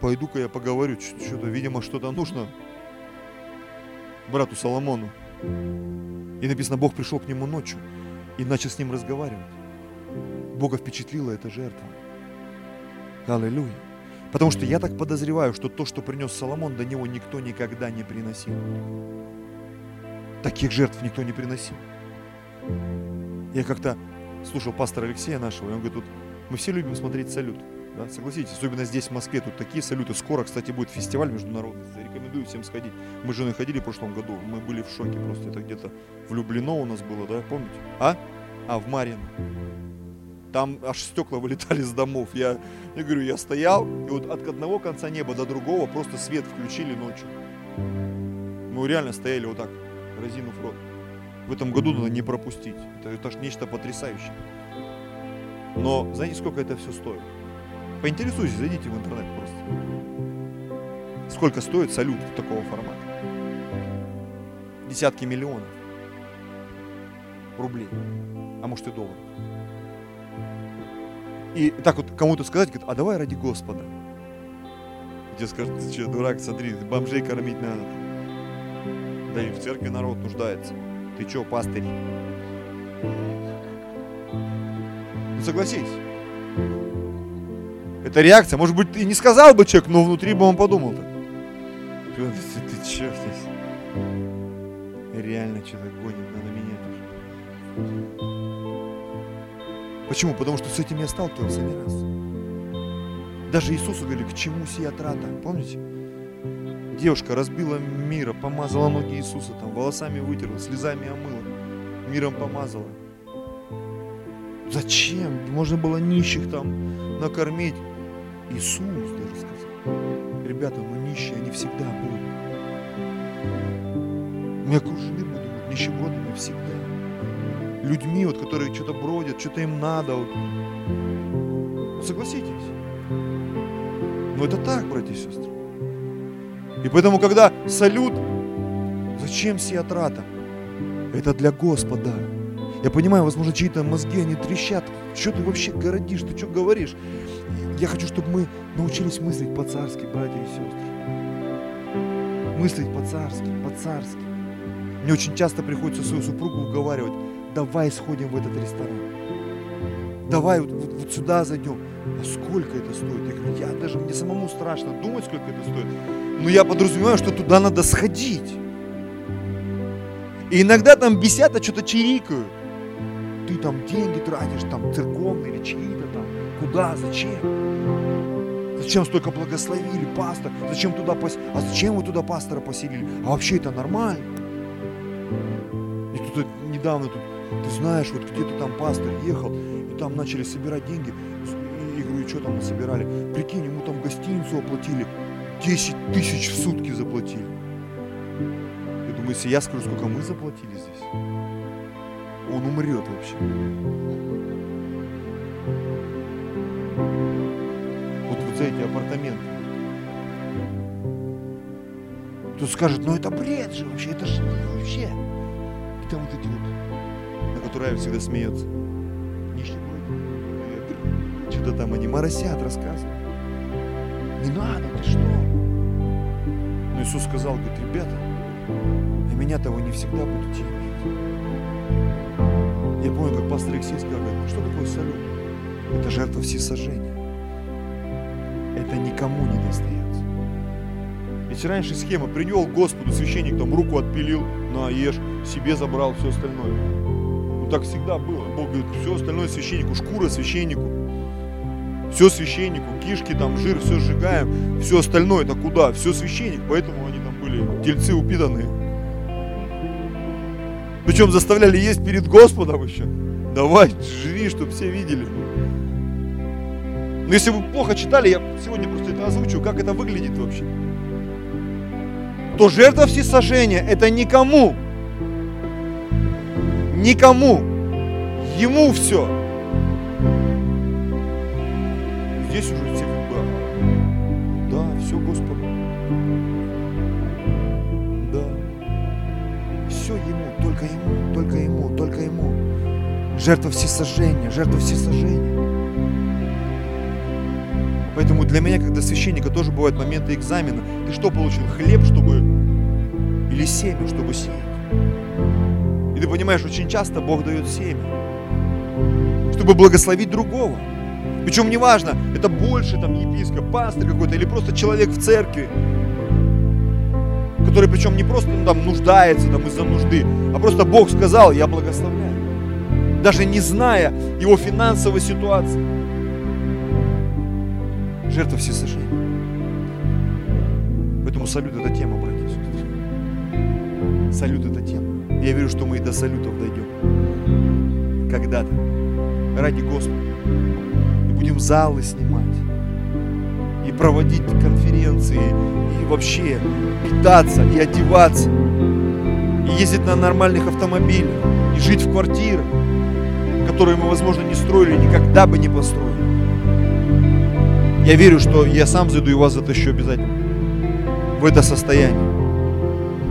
Пойду-ка я поговорю, что-то, видимо, что-то нужно брату Соломону. И написано, Бог пришел к нему ночью и начал с ним разговаривать. Бога впечатлила эта жертва. Аллилуйя. Потому что я так подозреваю, что то, что принес Соломон, до него никто никогда не приносил. Таких жертв никто не приносил. Я как-то слушал пастора Алексея нашего, и он говорит, вот мы все любим смотреть салют. Да, согласитесь, особенно здесь, в Москве, тут такие салюты. Скоро, кстати, будет фестиваль международный. Рекомендую всем сходить. Мы с женой ходили в прошлом году, мы были в шоке просто. Это где-то влюблено у нас было, да, помните? А? А, в Марин. Там аж стекла вылетали с домов. Я, я говорю, я стоял, и вот от одного конца неба до другого просто свет включили ночью. Мы реально стояли вот так разинув рот. В этом году надо не пропустить. Это, это же нечто потрясающее. Но знаете, сколько это все стоит? Поинтересуйтесь, зайдите в интернет просто. Сколько стоит салют такого формата? Десятки миллионов рублей, а может и долларов. И так вот кому-то сказать, говорит, а давай ради Господа. Тебе скажут, ты что, дурак, смотри, бомжей кормить надо. Да и в церкви народ нуждается. Ты чё, пастырь? Ну согласись. Это реакция. Может быть, ты не сказал бы человек, но внутри бы он подумал так. Ты, ты, ты чё здесь? Реально что-то гонит, надо менять Почему? Потому что с этим я сталкивался не раз. Даже Иисусу говорили, к чему сия трата? Помните? Девушка разбила мира, помазала ноги Иисуса, там, волосами вытерла, слезами омыла, миром помазала. Зачем? Можно было нищих там накормить. Иисус даже сказал. Ребята, мы нищие, они всегда будут. Мы окружены будем вот, нищебродными всегда. Людьми, вот, которые что-то бродят, что-то им надо. Вот. Согласитесь. Но это так, братья и сестры. И поэтому, когда салют, зачем сия трата? Это для Господа. Я понимаю, возможно, чьи-то мозги, они трещат. Что ты вообще городишь, ты что говоришь? Я хочу, чтобы мы научились мыслить по-царски, братья и сестры. Мыслить по-царски, по-царски. Мне очень часто приходится свою супругу уговаривать, давай сходим в этот ресторан. Давай вот, вот, вот сюда зайдем. А сколько это стоит? Я говорю, я даже, мне самому страшно думать, сколько это стоит. Но я подразумеваю, что туда надо сходить. И иногда там бесят, а что-то чирикают. Ты там деньги тратишь, там церковные или чьи-то там. Куда, зачем? Зачем столько благословили, пастор? Зачем туда пос... А зачем вы туда пастора поселили? А вообще это нормально. И тут недавно тут, ты знаешь, вот где-то там пастор ехал, и там начали собирать деньги. И говорю, что там собирали? Прикинь, ему там гостиницу оплатили. 10 тысяч в сутки заплатили. Я думаю, если я скажу, сколько мы заплатили здесь, он умрет вообще. Вот, вот за эти апартаменты. Кто скажет, ну это бред же вообще, это же вообще. Там вот эти вот, которые всегда смеется. Нищий Что-то там они моросят, рассказывают. Не надо, ты что? Но Иисус сказал, говорит, ребята, на меня-то вы не всегда будете иметь. Я помню, как пастор Алексей сказал, говорит, что такое салют? Это жертва всесожжения. Это никому не достается. Ведь раньше схема, привел Господу, священник там руку отпилил, на ешь, себе забрал все остальное. Ну так всегда было. Бог говорит, все остальное священнику, шкура священнику. Все священнику, кишки там, жир, все сжигаем. Все остальное это куда? Все священник, поэтому они там были тельцы упитанные. Причем заставляли есть перед Господом еще. Давай, жри, чтобы все видели. Но если вы плохо читали, я сегодня просто это озвучу, как это выглядит вообще. То жертва всесожжения – это никому. Никому. Ему все. Здесь уже все как бы, да, все Господу. Да. Все ему, только ему, только ему, только ему. Жертва всесожжения, жертва всесожжения. Поэтому для меня, когда священника, тоже бывают моменты экзамена. Ты что получил? Хлеб, чтобы... Или семя, чтобы сеять? Ты понимаешь, очень часто Бог дает семя, чтобы благословить другого. Причем неважно, это больше там епископ, пастор какой-то, или просто человек в церкви, который причем не просто ну, там нуждается там из-за нужды, а просто Бог сказал, я благословляю. Даже не зная его финансовой ситуации жертва всесожжения. Поэтому салют это тема, братья и сестры. Салют это тема. Я верю, что мы и до салютов дойдем. Когда-то. Ради Господа. И будем залы снимать. И проводить конференции. И вообще питаться и одеваться. И ездить на нормальных автомобилях. И жить в квартирах, которые мы, возможно, не строили, никогда бы не построили. Я верю, что я сам зайду и вас затащу обязательно в это состояние.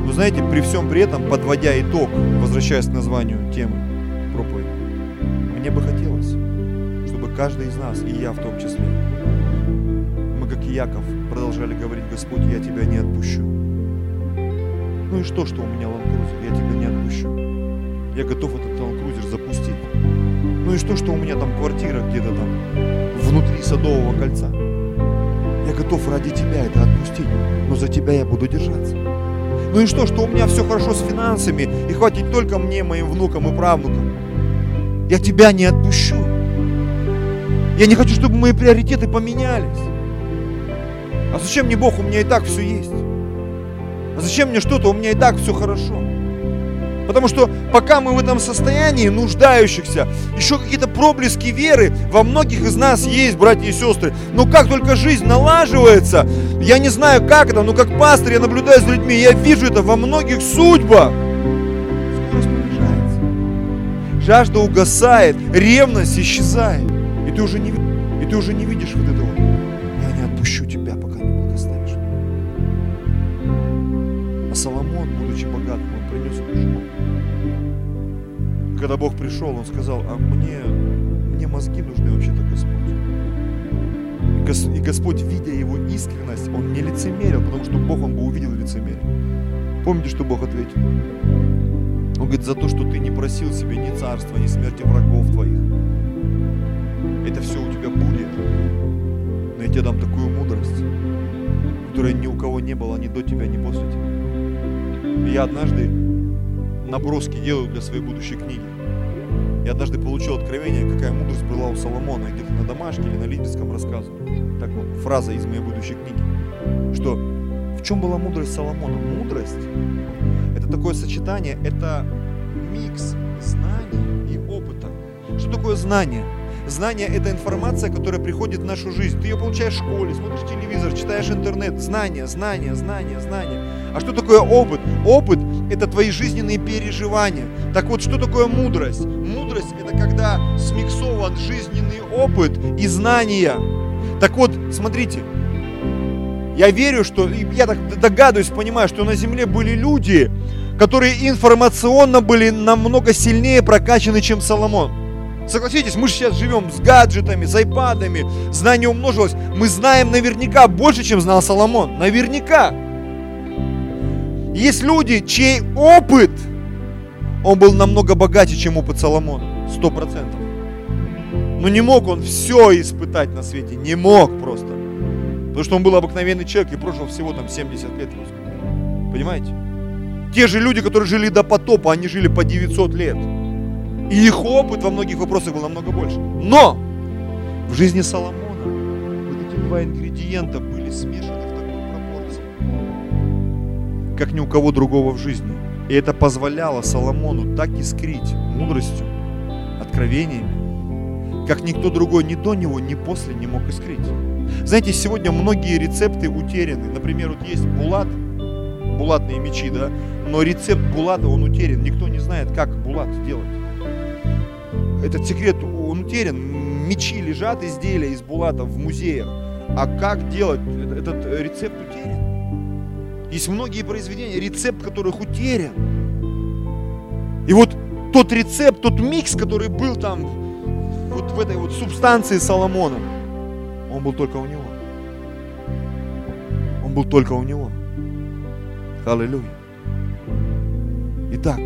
Но знаете, при всем при этом, подводя итог, возвращаясь к названию темы проповеди, мне бы хотелось, чтобы каждый из нас, и я в том числе, мы, как и Яков, продолжали говорить, Господь, я тебя не отпущу. Ну и что, что у меня ланкрузер, я тебя не отпущу. Я готов этот ланкрузер запустить. Ну и что, что у меня там квартира где-то там внутри Садового кольца. Я готов ради тебя это отпустить, но за тебя я буду держаться. Ну и что, что у меня все хорошо с финансами, и хватит только мне, моим внукам и правнукам. Я тебя не отпущу. Я не хочу, чтобы мои приоритеты поменялись. А зачем мне Бог, у меня и так все есть. А зачем мне что-то, у меня и так все хорошо. Потому что пока мы в этом состоянии нуждающихся, еще какие-то проблески веры во многих из нас есть, братья и сестры. Но как только жизнь налаживается, я не знаю как это, но как пастор я наблюдаю за людьми, я вижу это во многих судьбах. Скорость понижается. Жажда угасает, ревность исчезает. И ты уже не, и ты уже не видишь вот этого. Я не отпущу тебя, когда Бог пришел, Он сказал, а мне, мне мозги нужны вообще-то Господь. И Господь, видя его искренность, Он не лицемерил, потому что Бог, Он бы увидел лицемерие. Помните, что Бог ответил? Он говорит, за то, что ты не просил себе ни царства, ни смерти врагов твоих. Это все у тебя будет. Но я тебе дам такую мудрость, которая ни у кого не было ни до тебя, ни после тебя. И я однажды наброски делаю для своей будущей книги. Я однажды получил откровение, какая мудрость была у Соломона, где-то на домашке или на лидерском рассказывал. Так вот, фраза из моей будущей книги. Что в чем была мудрость Соломона? Мудрость – это такое сочетание, это микс знаний и опыта. Что такое знание? Знание – это информация, которая приходит в нашу жизнь. Ты ее получаешь в школе, смотришь телевизор, читаешь интернет. Знание, знание, знание, знание. А что такое опыт? Опыт – это твои жизненные переживания. Так вот, что такое мудрость? Мудрость – это когда смиксован жизненный опыт и знания. Так вот, смотрите, я верю, что, я так догадываюсь, понимаю, что на Земле были люди, которые информационно были намного сильнее прокачаны, чем Соломон. Согласитесь, мы же сейчас живем с гаджетами, с айпадами, знание умножилось. Мы знаем наверняка больше, чем знал Соломон. Наверняка. Есть люди, чей опыт, он был намного богаче, чем опыт Соломона. Сто процентов. Но не мог он все испытать на свете. Не мог просто. Потому что он был обыкновенный человек и прожил всего там 70 лет. Понимаете? Те же люди, которые жили до потопа, они жили по 900 лет. И их опыт во многих вопросах был намного больше. Но в жизни Соломона вот эти два ингредиента были смешаны в такой пропорции, как ни у кого другого в жизни. И это позволяло Соломону так искрить мудростью, откровениями, как никто другой ни до него, ни после не мог искрить. Знаете, сегодня многие рецепты утеряны. Например, вот есть булат, булатные мечи, да, но рецепт булата, он утерян. Никто не знает, как булат делать этот секрет, он утерян. Мечи лежат, изделия из булата в музеях. А как делать? Этот рецепт утерян. Есть многие произведения, рецепт которых утерян. И вот тот рецепт, тот микс, который был там вот в этой вот субстанции Соломона, он был только у него. Он был только у него. Аллилуйя. Итак,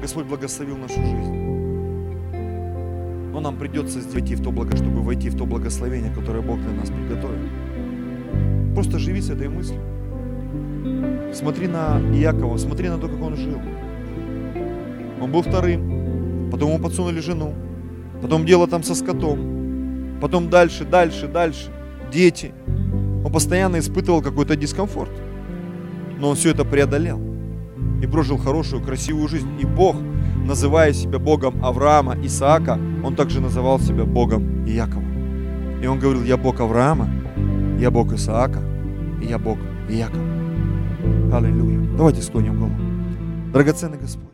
Господь благословил нашу жизнь. Но нам придется войти в то благо, чтобы войти в то благословение, которое Бог для нас приготовил. Просто живи с этой мыслью. Смотри на Иакова, смотри на то, как он жил. Он был вторым, потом ему подсунули жену, потом дело там со скотом, потом дальше, дальше, дальше, дети. Он постоянно испытывал какой-то дискомфорт. Но он все это преодолел и прожил хорошую, красивую жизнь. И Бог называя себя Богом Авраама, Исаака, он также называл себя Богом Иакова. И он говорил, я Бог Авраама, я Бог Исаака, и я Бог Иакова. Аллилуйя. Давайте склоним голову. Драгоценный Господь.